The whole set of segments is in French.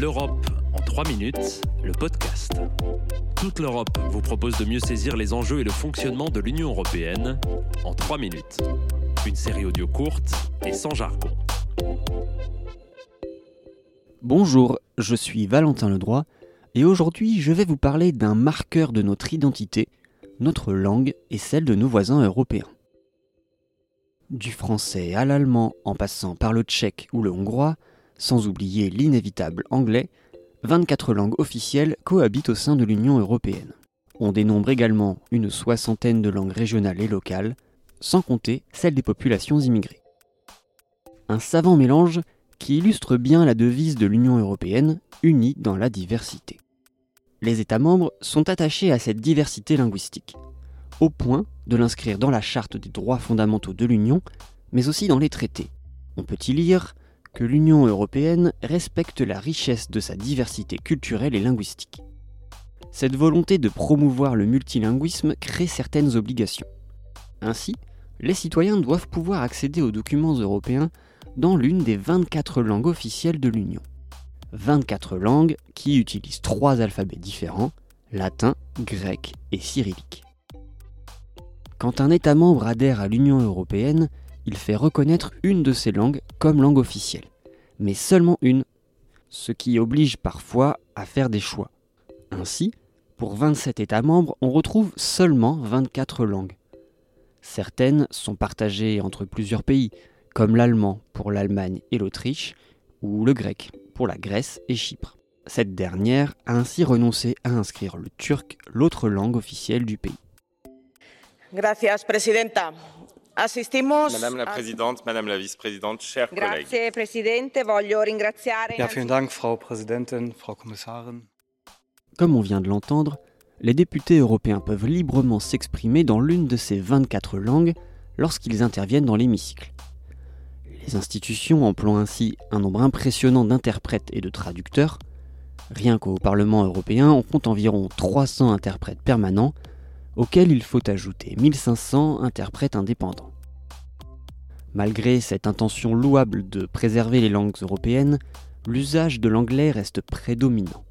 L'Europe en 3 minutes, le podcast. Toute l'Europe vous propose de mieux saisir les enjeux et le fonctionnement de l'Union européenne en 3 minutes. Une série audio courte et sans jargon. Bonjour, je suis Valentin Ledroit et aujourd'hui je vais vous parler d'un marqueur de notre identité, notre langue et celle de nos voisins européens. Du français à l'allemand en passant par le tchèque ou le hongrois, sans oublier l'inévitable anglais, 24 langues officielles cohabitent au sein de l'Union européenne. On dénombre également une soixantaine de langues régionales et locales, sans compter celles des populations immigrées. Un savant mélange qui illustre bien la devise de l'Union européenne, unie dans la diversité. Les États membres sont attachés à cette diversité linguistique, au point de l'inscrire dans la charte des droits fondamentaux de l'Union, mais aussi dans les traités. On peut y lire que l'Union européenne respecte la richesse de sa diversité culturelle et linguistique. Cette volonté de promouvoir le multilinguisme crée certaines obligations. Ainsi, les citoyens doivent pouvoir accéder aux documents européens dans l'une des 24 langues officielles de l'Union. 24 langues qui utilisent trois alphabets différents, latin, grec et cyrillique. Quand un État membre adhère à l'Union européenne, il fait reconnaître une de ces langues comme langue officielle, mais seulement une, ce qui oblige parfois à faire des choix. Ainsi, pour 27 États membres, on retrouve seulement 24 langues. Certaines sont partagées entre plusieurs pays, comme l'allemand pour l'Allemagne et l'Autriche, ou le grec pour la Grèce et Chypre. Cette dernière a ainsi renoncé à inscrire le turc, l'autre langue officielle du pays. Gracias, Presidenta. Assistimos Madame la Présidente, Madame la Vice-Présidente, chers collègues. Grazie Presidente, voglio ringraziare Ja, vielen Dank, Frau Präsidentin, Frau Kommissarin. Comme on vient de l'entendre, les députés européens peuvent librement s'exprimer dans l'une de ces 24 langues lorsqu'ils interviennent dans l'hémicycle. Les institutions emploient ainsi un nombre impressionnant d'interprètes et de traducteurs. Rien qu'au Parlement européen, on compte environ 300 interprètes permanents, auxquels il faut ajouter 1500 interprètes indépendants. Malgré cette intention louable de préserver les langues européennes, l'usage de l'anglais reste prédominant.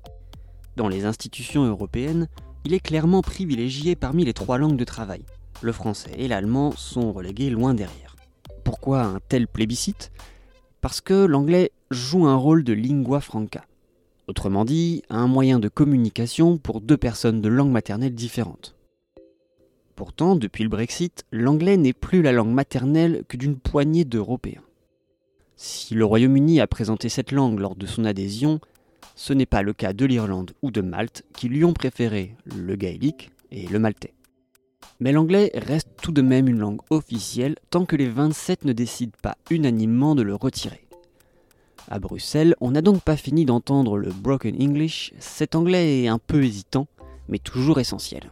Dans les institutions européennes, il est clairement privilégié parmi les trois langues de travail. Le français et l'allemand sont relégués loin derrière. Pourquoi un tel plébiscite? Parce que l'anglais joue un rôle de lingua franca. Autrement dit, un moyen de communication pour deux personnes de langue maternelle différentes. Pourtant, depuis le Brexit, l'anglais n'est plus la langue maternelle que d'une poignée d'Européens. Si le Royaume-Uni a présenté cette langue lors de son adhésion, ce n'est pas le cas de l'Irlande ou de Malte qui lui ont préféré le gaélique et le maltais. Mais l'anglais reste tout de même une langue officielle tant que les 27 ne décident pas unanimement de le retirer. À Bruxelles, on n'a donc pas fini d'entendre le broken English, cet anglais est un peu hésitant, mais toujours essentiel.